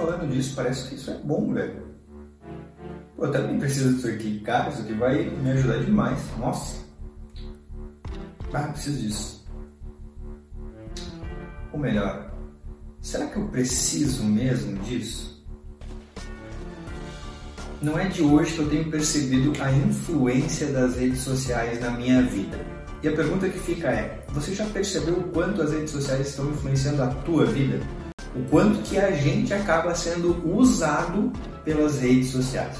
Falando disso, parece que isso é bom, velho. Pô, eu também preciso disso aqui. Cara, isso aqui vai me ajudar demais. Nossa. Ah, preciso disso. Ou melhor, será que eu preciso mesmo disso? Não é de hoje que eu tenho percebido a influência das redes sociais na minha vida. E a pergunta que fica é: você já percebeu o quanto as redes sociais estão influenciando a tua vida? O quanto que a gente acaba sendo usado pelas redes sociais?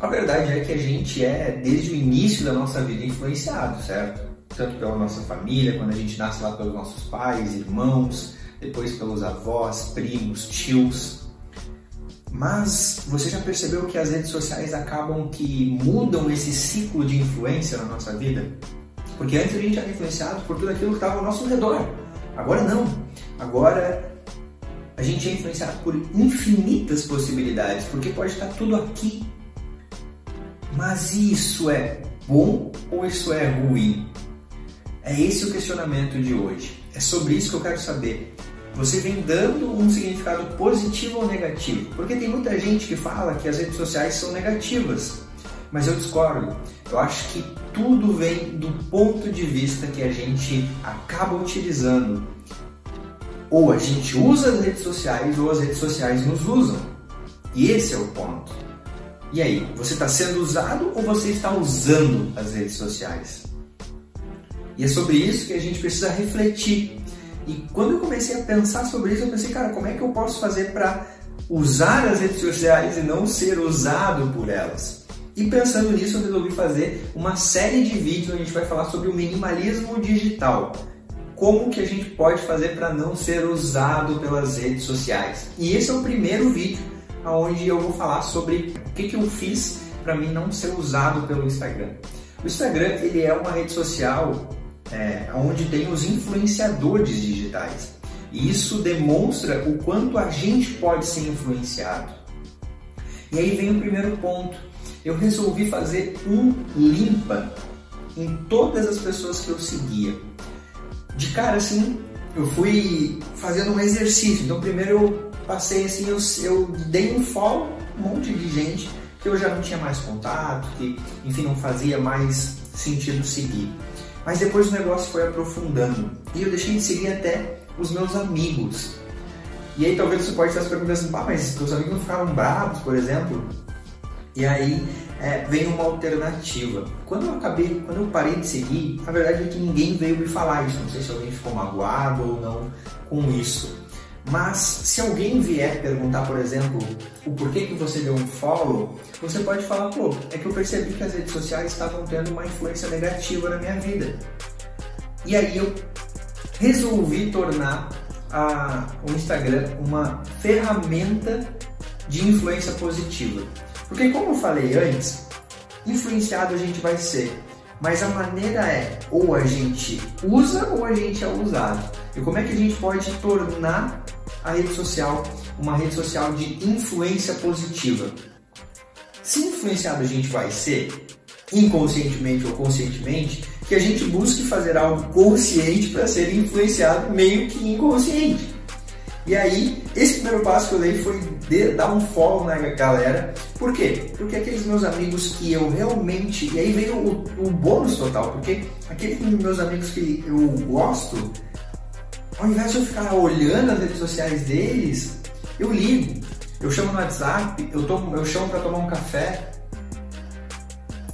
A verdade é que a gente é, desde o início da nossa vida, influenciado, certo? Tanto pela nossa família, quando a gente nasce lá pelos nossos pais, irmãos, depois pelos avós, primos, tios. Mas você já percebeu que as redes sociais acabam que mudam esse ciclo de influência na nossa vida? Porque antes a gente era influenciado por tudo aquilo que estava ao nosso redor. Agora não. Agora a gente é influenciado por infinitas possibilidades, porque pode estar tudo aqui. Mas isso é bom ou isso é ruim? É esse o questionamento de hoje. É sobre isso que eu quero saber. Você vem dando um significado positivo ou negativo? Porque tem muita gente que fala que as redes sociais são negativas mas eu discordo. Eu acho que tudo vem do ponto de vista que a gente acaba utilizando. Ou a gente usa as redes sociais ou as redes sociais nos usam. E esse é o ponto. E aí, você está sendo usado ou você está usando as redes sociais? E é sobre isso que a gente precisa refletir. E quando eu comecei a pensar sobre isso, eu pensei, cara, como é que eu posso fazer para usar as redes sociais e não ser usado por elas? E pensando nisso, eu resolvi fazer uma série de vídeos onde a gente vai falar sobre o minimalismo digital. Como que a gente pode fazer para não ser usado pelas redes sociais. E esse é o primeiro vídeo onde eu vou falar sobre o que, que eu fiz para mim não ser usado pelo Instagram. O Instagram ele é uma rede social é, onde tem os influenciadores digitais. E isso demonstra o quanto a gente pode ser influenciado. E aí vem o primeiro ponto eu resolvi fazer um limpa em todas as pessoas que eu seguia. De cara assim, eu fui fazendo um exercício. Então primeiro eu passei assim, eu, eu dei um follow um monte de gente que eu já não tinha mais contato, que enfim não fazia mais sentido seguir. Mas depois o negócio foi aprofundando e eu deixei de seguir até os meus amigos. E aí talvez você pode estar se perguntando assim, pá, mas seus amigos não ficaram bravos, por exemplo? E aí é, vem uma alternativa. Quando eu acabei, quando eu parei de seguir, a verdade é que ninguém veio me falar isso. Não sei se alguém ficou magoado ou não com isso. Mas se alguém vier perguntar, por exemplo, o porquê que você deu um follow, você pode falar, pô, é que eu percebi que as redes sociais estavam tendo uma influência negativa na minha vida. E aí eu resolvi tornar a, o Instagram uma ferramenta de influência positiva. Porque como eu falei antes, influenciado a gente vai ser, mas a maneira é ou a gente usa ou a gente é usado. E como é que a gente pode tornar a rede social uma rede social de influência positiva? Se influenciado a gente vai ser, inconscientemente ou conscientemente, que a gente busque fazer algo consciente para ser influenciado meio que inconsciente. E aí, esse primeiro passo que eu dei foi de, dar um follow na galera. Por quê? Porque aqueles meus amigos que eu realmente. E aí veio o, o bônus total, porque aqueles meus amigos que eu gosto, ao invés de eu ficar olhando as redes sociais deles, eu ligo. Eu chamo no WhatsApp, eu, tomo, eu chamo para tomar um café.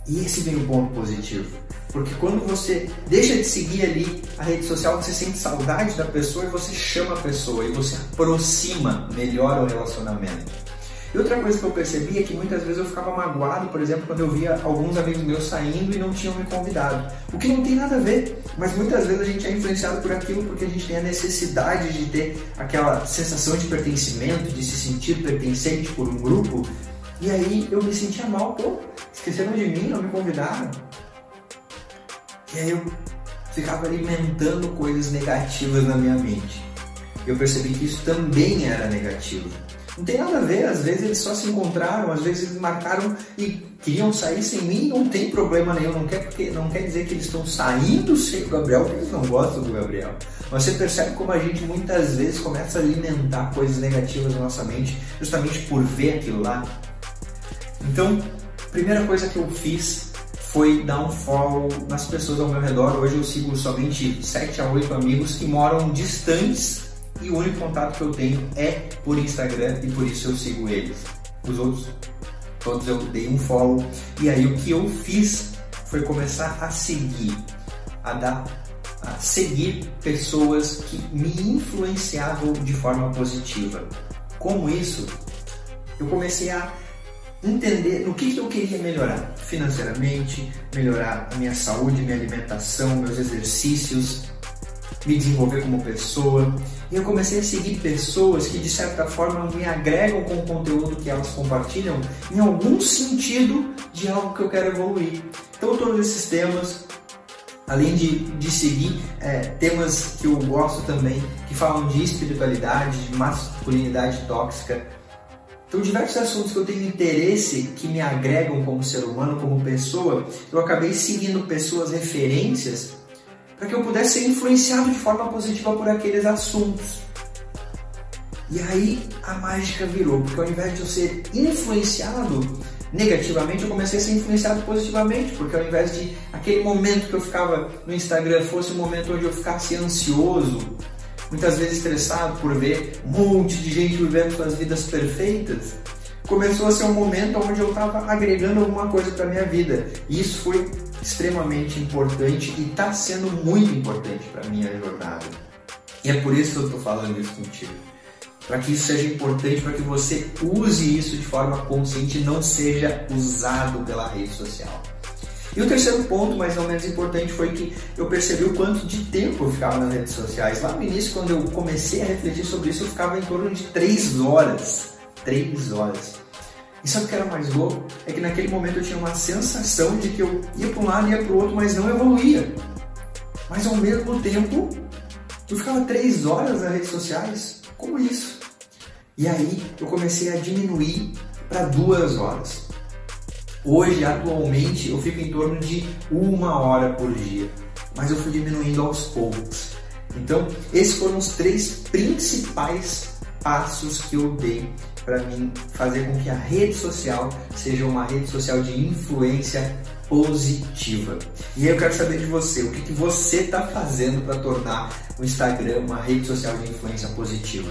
E esse vem o ponto positivo. Porque quando você deixa de seguir ali a rede social, você sente saudade da pessoa e você chama a pessoa e você aproxima, melhora o relacionamento. E outra coisa que eu percebi é que muitas vezes eu ficava magoado, por exemplo, quando eu via alguns amigos meus saindo e não tinham me convidado. O que não tem nada a ver, mas muitas vezes a gente é influenciado por aquilo porque a gente tem a necessidade de ter aquela sensação de pertencimento, de se sentir pertencente por um grupo. E aí eu me sentia mal, pô, esqueceram de mim, não me convidaram. E aí eu ficava alimentando coisas negativas na minha mente. Eu percebi que isso também era negativo. Não tem nada a ver, às vezes eles só se encontraram, às vezes eles marcaram e queriam sair sem mim, não tem problema nenhum, não quer, porque, não quer dizer que eles estão saindo sem o Gabriel porque eles não gostam do Gabriel. Mas você percebe como a gente muitas vezes começa a alimentar coisas negativas na nossa mente, justamente por ver aquilo lá. Então, primeira coisa que eu fiz foi dar um follow nas pessoas ao meu redor. Hoje eu sigo somente 7 a 8 amigos que moram distantes e o único contato que eu tenho é por Instagram e por isso eu sigo eles. Os outros, todos eu dei um follow. E aí o que eu fiz foi começar a seguir, a dar, a seguir pessoas que me influenciavam de forma positiva. Como isso, eu comecei a entender no que eu queria melhorar financeiramente, melhorar a minha saúde, minha alimentação, meus exercícios, me desenvolver como pessoa. E eu comecei a seguir pessoas que de certa forma me agregam com o conteúdo que elas compartilham em algum sentido de algo que eu quero evoluir. Então todos esses temas, além de, de seguir é, temas que eu gosto também, que falam de espiritualidade, de masculinidade tóxica, então, diversos assuntos que eu tenho interesse que me agregam como ser humano, como pessoa, eu acabei seguindo pessoas referências para que eu pudesse ser influenciado de forma positiva por aqueles assuntos. E aí a mágica virou, porque ao invés de eu ser influenciado negativamente, eu comecei a ser influenciado positivamente, porque ao invés de aquele momento que eu ficava no Instagram fosse um momento onde eu ficasse ansioso, muitas vezes estressado por ver um monte de gente vivendo suas vidas perfeitas, começou a ser um momento onde eu estava agregando alguma coisa para minha vida. E isso foi extremamente importante e está sendo muito importante para minha jornada. E é por isso que eu estou falando isso contigo. Para que isso seja importante, para que você use isso de forma consciente e não seja usado pela rede social. E o terceiro ponto, mais ou menos importante, foi que eu percebi o quanto de tempo eu ficava nas redes sociais. Lá no início, quando eu comecei a refletir sobre isso, eu ficava em torno de 3 horas. 3 horas. E sabe o que era mais louco? É que naquele momento eu tinha uma sensação de que eu ia para um lado e ia para o outro, mas não evoluía. Mas ao mesmo tempo, eu ficava três horas nas redes sociais. Como isso? E aí eu comecei a diminuir para duas horas. Hoje, atualmente, eu fico em torno de uma hora por dia, mas eu fui diminuindo aos poucos. Então, esses foram os três principais passos que eu dei para mim fazer com que a rede social seja uma rede social de influência positiva. E eu quero saber de você, o que, que você está fazendo para tornar o Instagram uma rede social de influência positiva?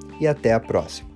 e até a próxima.